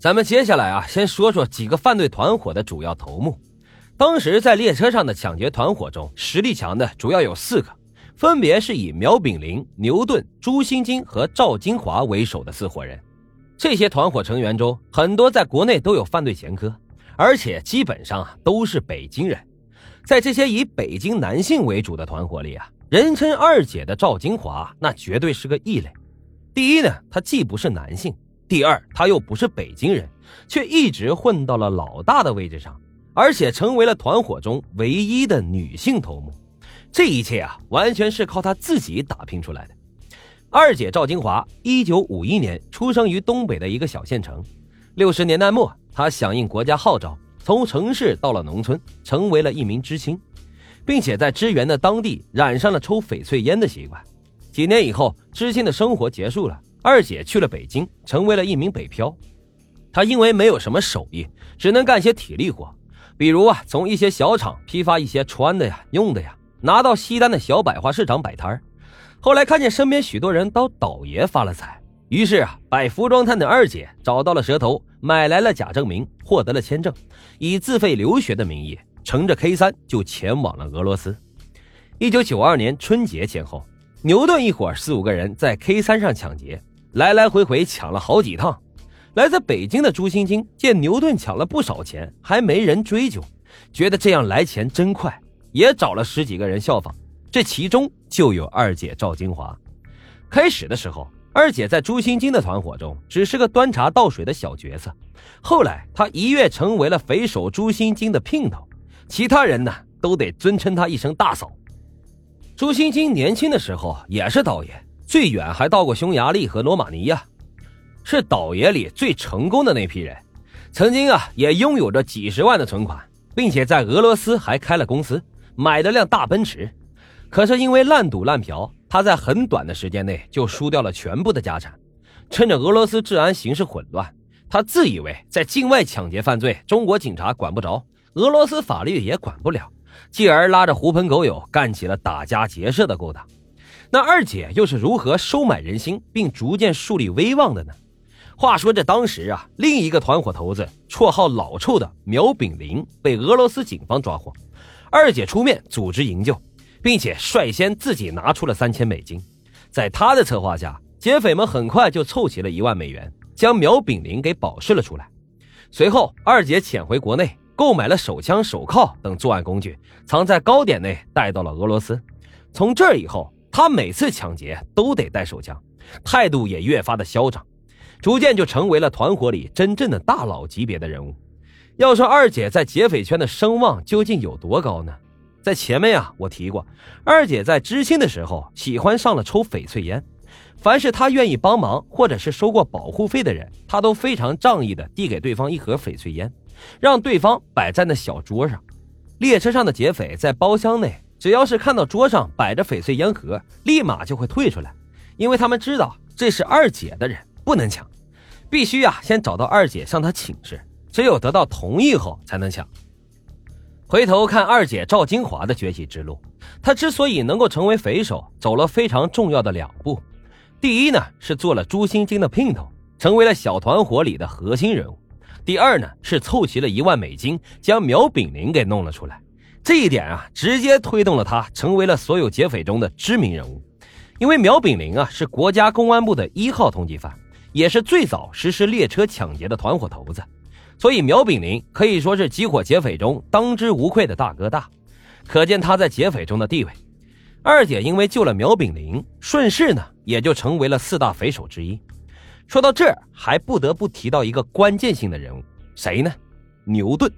咱们接下来啊，先说说几个犯罪团伙的主要头目。当时在列车上的抢劫团伙中，实力强的主要有四个，分别是以苗炳林、牛顿、朱新金和赵金华为首的四伙人。这些团伙成员中，很多在国内都有犯罪前科，而且基本上啊都是北京人。在这些以北京男性为主的团伙里啊，人称二姐的赵金华那绝对是个异类。第一呢，他既不是男性。第二，他又不是北京人，却一直混到了老大的位置上，而且成为了团伙中唯一的女性头目。这一切啊，完全是靠他自己打拼出来的。二姐赵金华，一九五一年出生于东北的一个小县城。六十年代末，她响应国家号召，从城市到了农村，成为了一名知青，并且在支援的当地染上了抽翡翠烟的习惯。几年以后，知青的生活结束了。二姐去了北京，成为了一名北漂。她因为没有什么手艺，只能干些体力活，比如啊，从一些小厂批发一些穿的呀、用的呀，拿到西单的小百花市场摆摊后来看见身边许多人都倒爷发了财，于是啊，摆服装摊的二姐找到了蛇头，买来了假证明，获得了签证，以自费留学的名义，乘着 K 三就前往了俄罗斯。一九九二年春节前后，牛顿一伙四五个人在 K 三上抢劫。来来回回抢了好几趟，来自北京的朱星晶见牛顿抢了不少钱，还没人追究，觉得这样来钱真快，也找了十几个人效仿。这其中就有二姐赵金华。开始的时候，二姐在朱星晶的团伙中只是个端茶倒水的小角色，后来她一跃成为了匪首朱星晶的姘头，其他人呢都得尊称她一声大嫂。朱星星年轻的时候也是导演。最远还到过匈牙利和罗马尼亚，是倒爷里最成功的那批人。曾经啊，也拥有着几十万的存款，并且在俄罗斯还开了公司，买了辆大奔驰。可是因为烂赌烂嫖，他在很短的时间内就输掉了全部的家产。趁着俄罗斯治安形势混乱，他自以为在境外抢劫犯罪，中国警察管不着，俄罗斯法律也管不了，继而拉着狐朋狗友干起了打家劫舍的勾当。那二姐又是如何收买人心，并逐渐树立威望的呢？话说这当时啊，另一个团伙头子，绰号老臭的苗炳林被俄罗斯警方抓获，二姐出面组织营救，并且率先自己拿出了三千美金。在他的策划下，劫匪们很快就凑齐了一万美元，将苗炳林给保释了出来。随后，二姐潜回国内，购买了手枪、手铐等作案工具，藏在糕点内，带到了俄罗斯。从这以后。他每次抢劫都得带手枪，态度也越发的嚣张，逐渐就成为了团伙里真正的大佬级别的人物。要说二姐在劫匪圈的声望究竟有多高呢？在前面啊，我提过，二姐在知青的时候喜欢上了抽翡翠烟，凡是她愿意帮忙或者是收过保护费的人，她都非常仗义的递给对方一盒翡翠烟，让对方摆在那小桌上。列车上的劫匪在包厢内。只要是看到桌上摆着翡翠烟盒，立马就会退出来，因为他们知道这是二姐的人，不能抢，必须呀先找到二姐向她请示，只有得到同意后才能抢。回头看二姐赵金华的崛起之路，她之所以能够成为匪首，走了非常重要的两步。第一呢是做了朱新金的姘头，成为了小团伙里的核心人物；第二呢是凑齐了一万美金，将苗炳林给弄了出来。这一点啊，直接推动了他成为了所有劫匪中的知名人物。因为苗炳林啊是国家公安部的一号通缉犯，也是最早实施列车抢劫的团伙头子，所以苗炳林可以说是集火劫匪中当之无愧的大哥大，可见他在劫匪中的地位。二姐因为救了苗炳林，顺势呢也就成为了四大匪首之一。说到这儿，还不得不提到一个关键性的人物，谁呢？牛顿。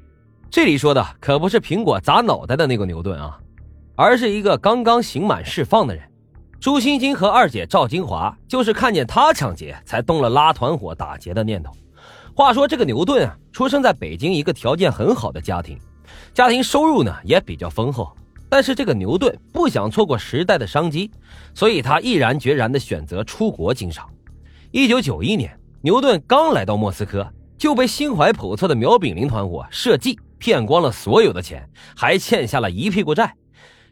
这里说的可不是苹果砸脑袋的那个牛顿啊，而是一个刚刚刑满释放的人。朱星星和二姐赵金华就是看见他抢劫，才动了拉团伙打劫的念头。话说这个牛顿啊，出生在北京一个条件很好的家庭，家庭收入呢也比较丰厚。但是这个牛顿不想错过时代的商机，所以他毅然决然地选择出国经商。一九九一年，牛顿刚来到莫斯科，就被心怀叵测的苗炳林团伙设计。骗光了所有的钱，还欠下了一屁股债。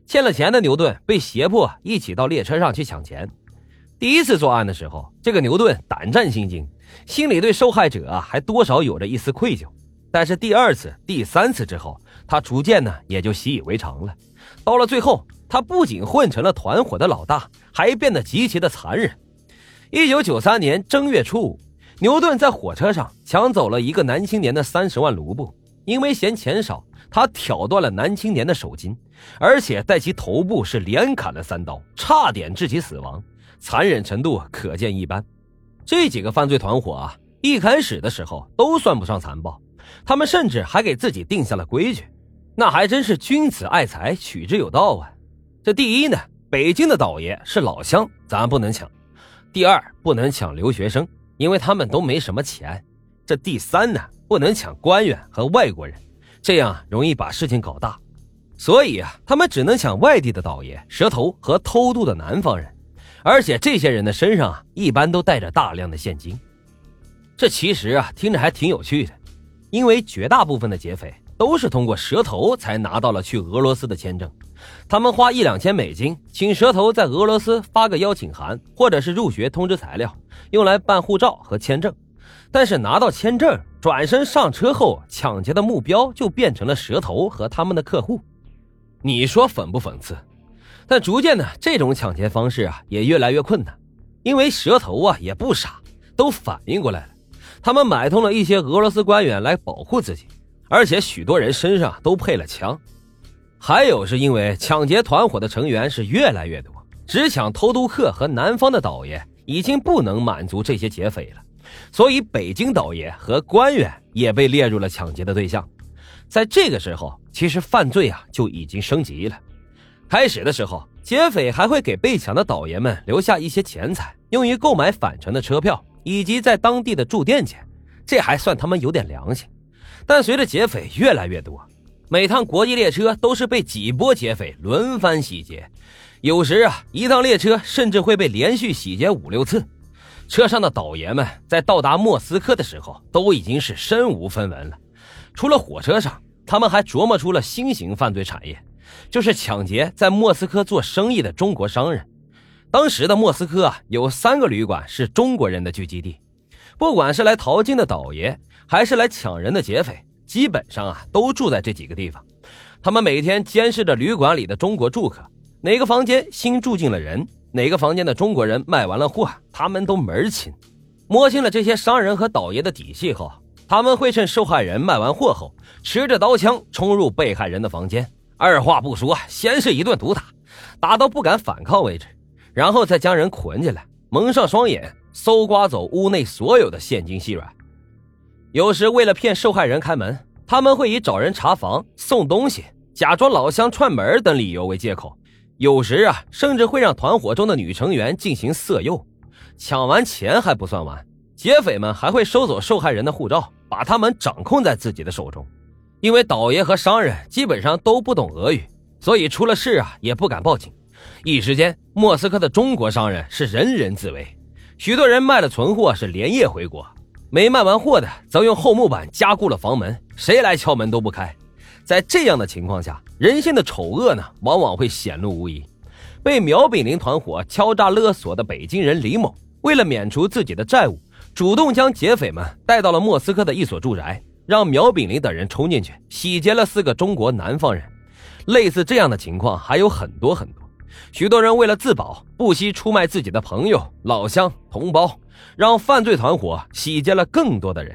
欠了钱的牛顿被胁迫一起到列车上去抢钱。第一次作案的时候，这个牛顿胆战心惊，心里对受害者啊还多少有着一丝愧疚。但是第二次、第三次之后，他逐渐呢也就习以为常了。到了最后，他不仅混成了团伙的老大，还变得极其的残忍。一九九三年正月初五，牛顿在火车上抢走了一个男青年的三十万卢布，因为嫌钱少，他挑断了男青年的手筋，而且在其头部是连砍了三刀，差点致其死亡，残忍程度可见一斑。这几个犯罪团伙啊，一开始的时候都算不上残暴。他们甚至还给自己定下了规矩，那还真是君子爱财，取之有道啊。这第一呢，北京的倒爷是老乡，咱不能抢；第二，不能抢留学生，因为他们都没什么钱；这第三呢，不能抢官员和外国人，这样容易把事情搞大。所以啊，他们只能抢外地的倒爷、蛇头和偷渡的南方人，而且这些人的身上啊，一般都带着大量的现金。这其实啊，听着还挺有趣的。因为绝大部分的劫匪都是通过蛇头才拿到了去俄罗斯的签证，他们花一两千美金请蛇头在俄罗斯发个邀请函或者是入学通知材料，用来办护照和签证。但是拿到签证，转身上车后，抢劫的目标就变成了蛇头和他们的客户。你说讽不讽刺？但逐渐的，这种抢劫方式啊也越来越困难，因为蛇头啊也不傻，都反应过来了。他们买通了一些俄罗斯官员来保护自己，而且许多人身上都配了枪。还有是因为抢劫团伙的成员是越来越多，只抢偷渡客和南方的倒爷已经不能满足这些劫匪了，所以北京倒爷和官员也被列入了抢劫的对象。在这个时候，其实犯罪啊就已经升级了。开始的时候，劫匪还会给被抢的倒爷们留下一些钱财，用于购买返程的车票。以及在当地的住店钱，这还算他们有点良心。但随着劫匪越来越多，每趟国际列车都是被几波劫匪轮番洗劫，有时啊，一趟列车甚至会被连续洗劫五六次。车上的倒爷们在到达莫斯科的时候，都已经是身无分文了。除了火车上，他们还琢磨出了新型犯罪产业，就是抢劫在莫斯科做生意的中国商人。当时的莫斯科啊，有三个旅馆是中国人的聚集地，不管是来淘金的倒爷，还是来抢人的劫匪，基本上啊都住在这几个地方。他们每天监视着旅馆里的中国住客，哪个房间新住进了人，哪个房间的中国人卖完了货，他们都门儿清。摸清了这些商人和倒爷的底细后，他们会趁受害人卖完货后，持着刀枪冲入被害人的房间，二话不说，先是一顿毒打，打到不敢反抗为止。然后再将人捆起来，蒙上双眼，搜刮走屋内所有的现金细软。有时为了骗受害人开门，他们会以找人查房、送东西、假装老乡串门等理由为借口。有时啊，甚至会让团伙中的女成员进行色诱。抢完钱还不算完，劫匪们还会收走受害人的护照，把他们掌控在自己的手中。因为倒爷和商人基本上都不懂俄语，所以出了事啊也不敢报警。一时间，莫斯科的中国商人是人人自危，许多人卖了存货是连夜回国，没卖完货的则用厚木板加固了房门，谁来敲门都不开。在这样的情况下，人性的丑恶呢，往往会显露无遗。被苗炳林团伙敲诈勒索的北京人李某，为了免除自己的债务，主动将劫匪们带到了莫斯科的一所住宅，让苗炳林等人冲进去洗劫了四个中国南方人。类似这样的情况还有很多很多。许多人为了自保，不惜出卖自己的朋友、老乡、同胞，让犯罪团伙洗劫了更多的人。